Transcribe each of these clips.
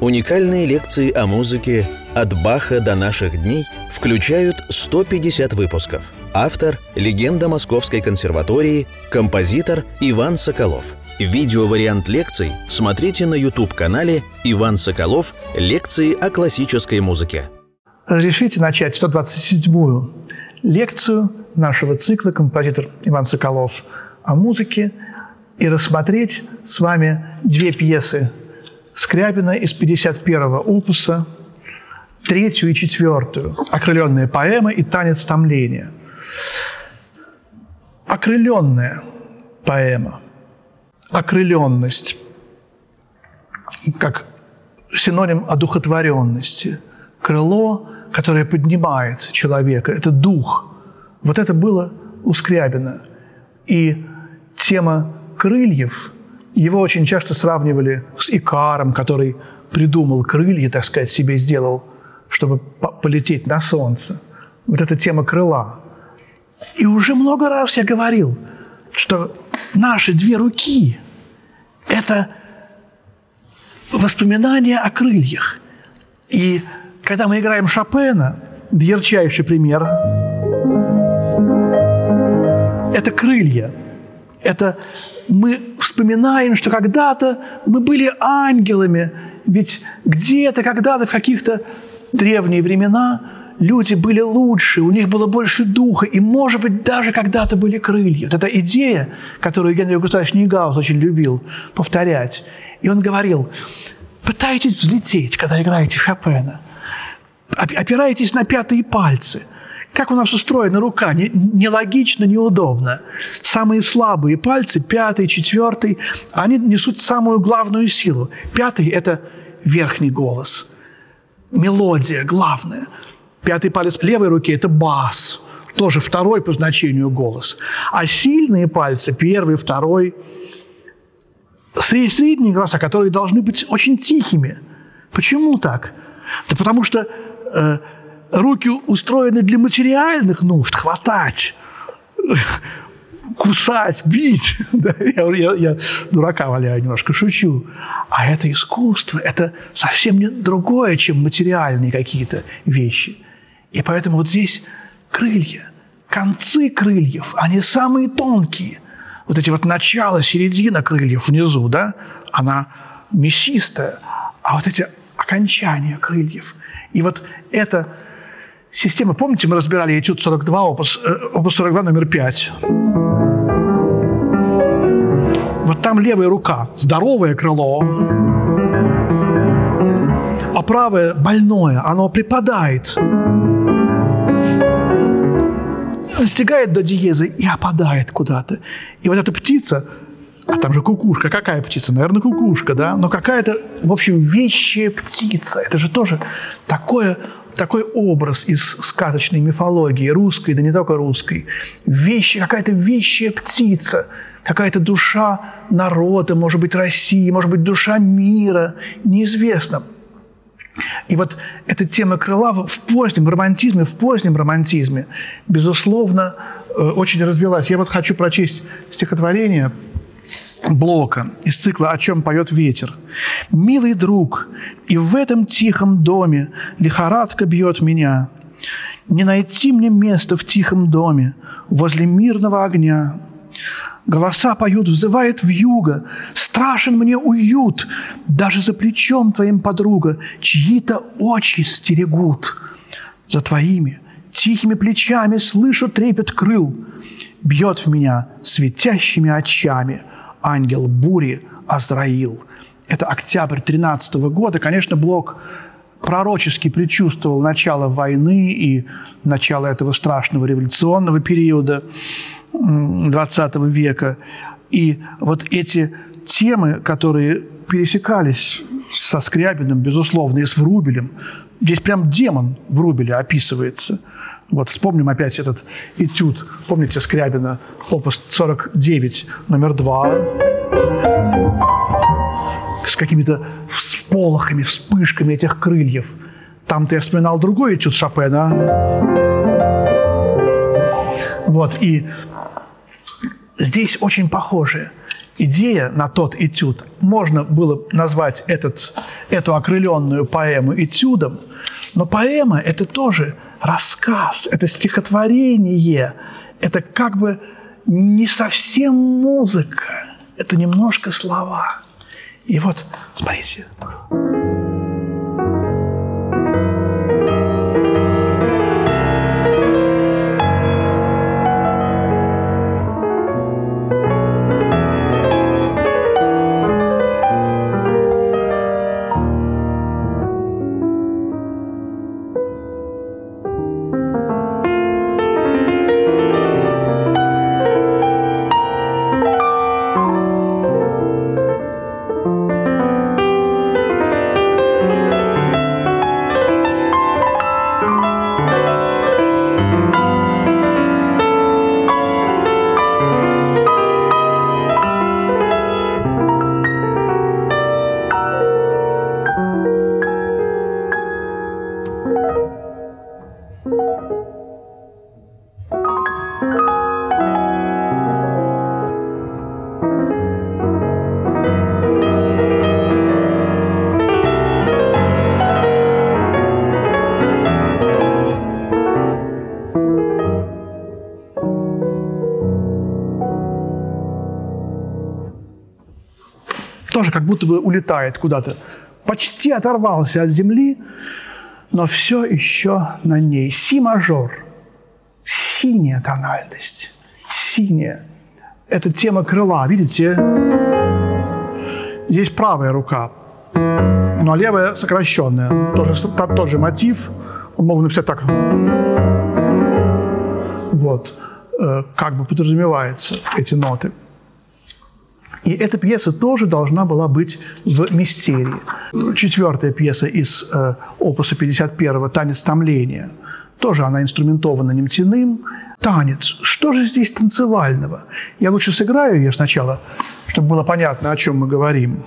Уникальные лекции о музыке «От Баха до наших дней» включают 150 выпусков. Автор – легенда Московской консерватории, композитор Иван Соколов. Видеовариант лекций смотрите на YouTube-канале «Иван Соколов. Лекции о классической музыке». Разрешите начать 127-ю лекцию нашего цикла «Композитор Иван Соколов о музыке» и рассмотреть с вами две пьесы Скрябина из 51-го опуса, третью и четвертую «Окрыленная поэма» и «Танец томления». Окрыленная поэма, окрыленность, как синоним одухотворенности, крыло, которое поднимает человека, это дух. Вот это было у Скрябина. И тема крыльев, его очень часто сравнивали с Икаром, который придумал крылья, так сказать, себе сделал, чтобы полететь на солнце. Вот эта тема крыла. И уже много раз я говорил, что наши две руки – это воспоминания о крыльях. И когда мы играем Шопена, ярчайший пример – это крылья. Это мы вспоминаем, что когда-то мы были ангелами, ведь где-то, когда-то, в каких-то древние времена люди были лучше, у них было больше духа, и, может быть, даже когда-то были крылья. Вот эта идея, которую Генри Густавович Нигаус очень любил повторять. И он говорил, пытайтесь взлететь, когда играете Шопена. Опирайтесь на пятые пальцы – как у нас устроена рука? Нелогично, неудобно. Самые слабые пальцы, пятый, четвертый, они несут самую главную силу. Пятый – это верхний голос, мелодия главная. Пятый палец левой руки – это бас, тоже второй по значению голос. А сильные пальцы, первый, второй, средние голоса, которые должны быть очень тихими. Почему так? Да потому что э, руки устроены для материальных нужд, хватать, кусать, бить. Я, я, я дурака валяю, немножко шучу. А это искусство, это совсем не другое, чем материальные какие-то вещи. И поэтому вот здесь крылья, концы крыльев, они самые тонкие. Вот эти вот начало, середина крыльев внизу, да, она мясистая, а вот эти окончания крыльев. И вот это Система, помните, мы разбирали этюд 42, опус, э, опус 42, номер 5. Вот там левая рука, здоровое крыло, а правое больное, оно припадает, достигает до диеза и опадает куда-то. И вот эта птица, а там же кукушка, какая птица? Наверное, кукушка, да? Но какая-то, в общем, вещая птица. Это же тоже такое такой образ из сказочной мифологии, русской, да не только русской. Вещи, какая-то вещая птица, какая-то душа народа, может быть, России, может быть, душа мира, неизвестно. И вот эта тема крыла в позднем романтизме, в позднем романтизме, безусловно, э, очень развелась. Я вот хочу прочесть стихотворение Блока из цикла «О чем поет ветер». «Милый друг, и в этом тихом доме лихорадка бьет меня. Не найти мне места в тихом доме возле мирного огня. Голоса поют, взывает вьюга, страшен мне уют, даже за плечом твоим подруга чьи-то очи стерегут. За твоими тихими плечами слышу трепет крыл, бьет в меня светящими очами – ангел бури Азраил. Это октябрь 13 года. Конечно, Блок пророчески предчувствовал начало войны и начало этого страшного революционного периода XX века. И вот эти темы, которые пересекались со Скрябиным, безусловно, и с Врубелем, здесь прям демон Врубеля описывается – вот вспомним опять этот этюд. Помните Скрябина, опус 49, номер 2. С какими-то всполохами, вспышками этих крыльев. Там-то я вспоминал другой этюд Шопена. Вот, и здесь очень похожие. идея на тот этюд. Можно было назвать этот, эту окрыленную поэму этюдом, но поэма – это тоже рассказ, это стихотворение, это как бы не совсем музыка, это немножко слова. И вот, смотрите. Тоже как будто бы улетает куда-то. Почти оторвался от земли, но все еще на ней. Си-мажор. Синяя тональность. Синяя. Это тема крыла. Видите? Здесь правая рука, но левая сокращенная. Тоже, тот, тот же мотив. Можно написать так. Вот. Э, как бы подразумевается эти ноты. И эта пьеса тоже должна была быть в мистерии. Четвертая пьеса из э, опуса 51 «Танец томления». Тоже она инструментована немтяным. Танец. Что же здесь танцевального? Я лучше сыграю ее сначала, чтобы было понятно, о чем мы говорим.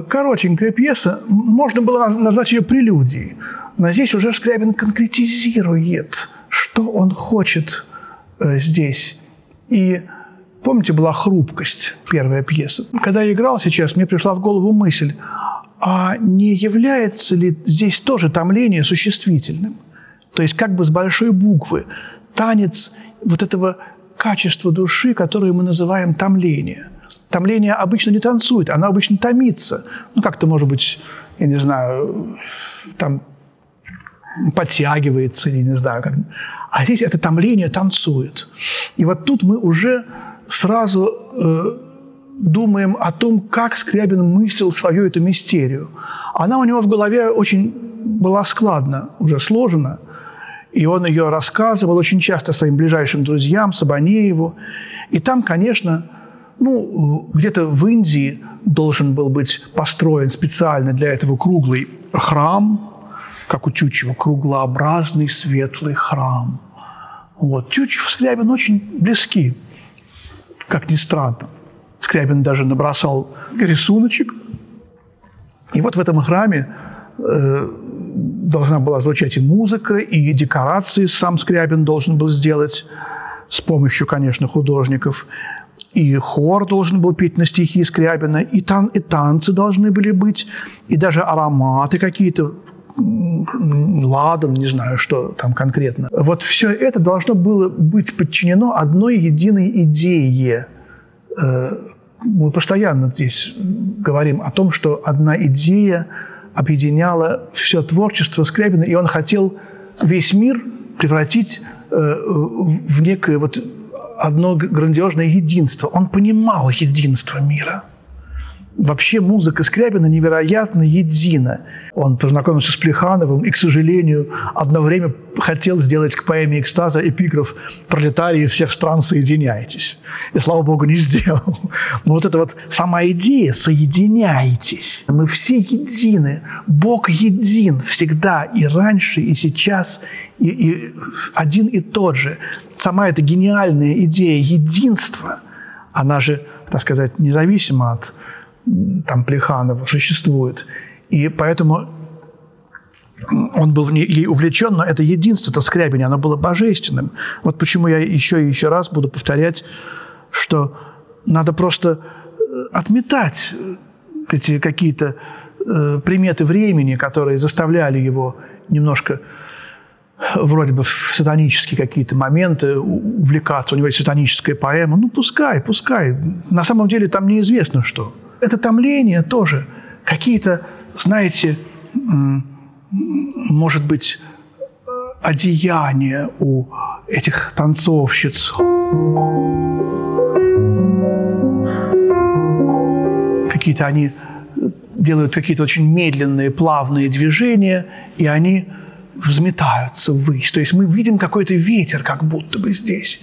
Коротенькая пьеса, можно было назвать ее прелюдией. Но здесь уже Скрябин конкретизирует, что он хочет э, здесь. И помните, была «Хрупкость», первая пьеса. Когда я играл сейчас, мне пришла в голову мысль, а не является ли здесь тоже томление существительным? То есть как бы с большой буквы танец вот этого качества души, которое мы называем томление – Томление обычно не танцует, она обычно томится. Ну, как-то, может быть, я не знаю, там подтягивается, или не знаю. Как. А здесь это томление танцует. И вот тут мы уже сразу э, думаем о том, как Скрябин мыслил свою эту мистерию. Она у него в голове очень была складна, уже сложена. И он ее рассказывал очень часто своим ближайшим друзьям, Сабанееву. И там, конечно, ну, где-то в Индии должен был быть построен специально для этого круглый храм, как у Тютчева, круглообразный светлый храм. Вот. Тютчев и Скрябин очень близки, как ни странно. Скрябин даже набросал рисуночек. И вот в этом храме э, должна была звучать и музыка, и декорации сам Скрябин должен был сделать с помощью, конечно, художников и хор должен был петь на стихи Скрябина, и, тан, и танцы должны были быть, и даже ароматы какие-то ладан, не знаю, что там конкретно. Вот все это должно было быть подчинено одной единой идее. Э, мы постоянно здесь говорим о том, что одна идея объединяла все творчество Скрябина, и он хотел весь мир превратить э, в некое вот одно грандиозное единство. Он понимал единство мира – Вообще музыка Скрябина невероятно едина. Он познакомился с Плехановым и, к сожалению, одно время хотел сделать к поэме «Экстаза» эпиграф «Пролетарии всех стран, соединяйтесь». И, слава богу, не сделал. Но вот эта вот сама идея «соединяйтесь». Мы все едины. Бог един всегда и раньше, и сейчас, и, и один и тот же. Сама эта гениальная идея единства, она же, так сказать, независима от там Плеханова существует. И поэтому он был ей увлечен, но это единство это Скрябине, оно было божественным. Вот почему я еще и еще раз буду повторять, что надо просто э, отметать эти какие-то э, приметы времени, которые заставляли его немножко вроде бы в сатанические какие-то моменты увлекаться. У него есть сатаническая поэма. Ну, пускай, пускай. На самом деле там неизвестно что это томление тоже какие-то, знаете, может быть, одеяния у этих танцовщиц. Какие-то они делают какие-то очень медленные, плавные движения, и они взметаются ввысь. То есть мы видим какой-то ветер, как будто бы здесь.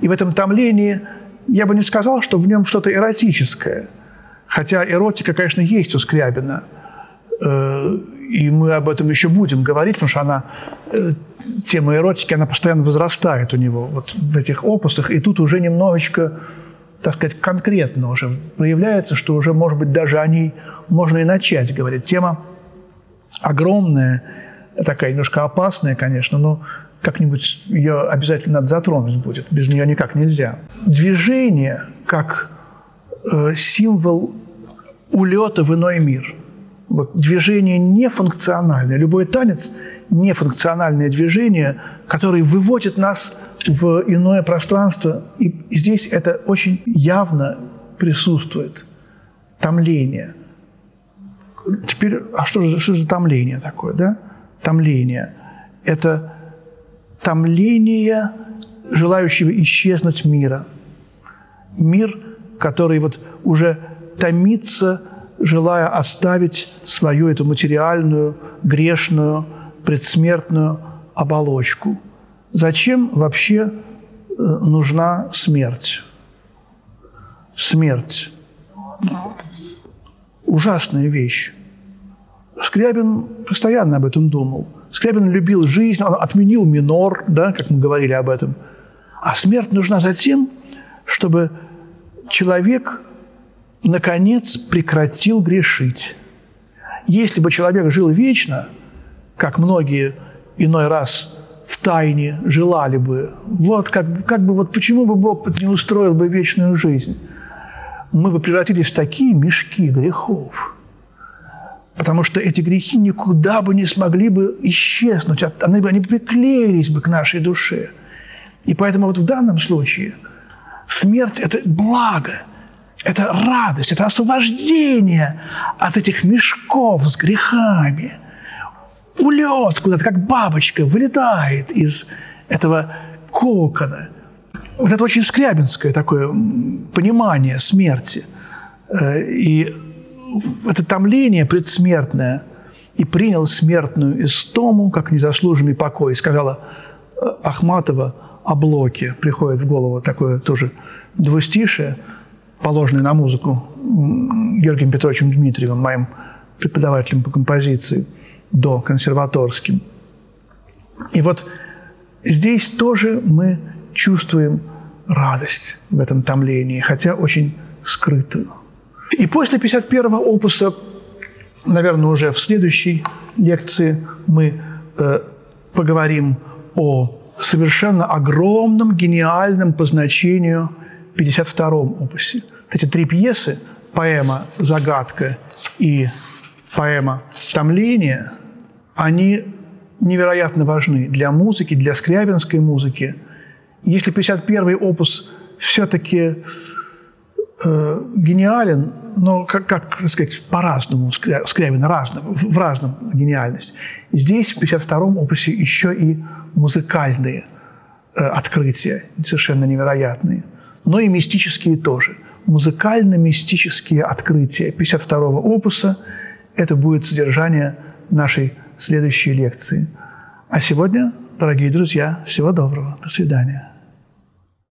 И в этом томлении я бы не сказал, что в нем что-то эротическое – Хотя эротика, конечно, есть у Скрябина. Э, и мы об этом еще будем говорить, потому что она, э, тема эротики, она постоянно возрастает у него вот в этих опусах. И тут уже немножечко, так сказать, конкретно уже проявляется, что уже, может быть, даже о ней можно и начать говорить. Тема огромная, такая немножко опасная, конечно, но как-нибудь ее обязательно надо затронуть будет. Без нее никак нельзя. Движение как символ улета в иной мир. Вот движение нефункциональное. Любой танец – нефункциональное движение, которое выводит нас в иное пространство. И здесь это очень явно присутствует. Томление. Теперь, а что же, что же томление такое, да? Томление. Это томление желающего исчезнуть мира. Мир, который вот уже томится, желая оставить свою эту материальную, грешную, предсмертную оболочку. Зачем вообще э, нужна смерть? Смерть. Ужасная вещь. Скрябин постоянно об этом думал. Скрябин любил жизнь, он отменил минор, да, как мы говорили об этом. А смерть нужна за тем, чтобы человек наконец, прекратил грешить. Если бы человек жил вечно, как многие иной раз в тайне желали бы, вот как, как бы вот почему бы Бог не устроил бы вечную жизнь? Мы бы превратились в такие мешки грехов. Потому что эти грехи никуда бы не смогли бы исчезнуть, они бы они приклеились бы к нашей душе. И поэтому вот в данном случае смерть – это благо – это радость, это освобождение от этих мешков с грехами. Улет куда-то, как бабочка, вылетает из этого кокона. Вот это очень скрябинское такое понимание смерти. Э, и это томление предсмертное и принял смертную истому, как незаслуженный покой. Сказала э, Ахматова о блоке. Приходит в голову такое тоже двустишее – положенный на музыку Георгием Петровичем Дмитриевым, моим преподавателем по композиции, до консерваторским. И вот здесь тоже мы чувствуем радость в этом томлении, хотя очень скрытую. И после 51-го опуса, наверное, уже в следующей лекции мы э, поговорим о совершенно огромном, гениальном по значению 52-м опусе эти три пьесы, поэма «Загадка» и поэма «Томление», они невероятно важны для музыки, для скрябинской музыки. Если 51-й опус все-таки э, гениален, но как, как сказать, по-разному, Скрябин разно, в разном гениальность. Здесь в 52-м опусе еще и музыкальные э, открытия, совершенно невероятные, но и мистические тоже. Музыкально-мистические открытия 52-го опуса – это будет содержание нашей следующей лекции. А сегодня, дорогие друзья, всего доброго. До свидания.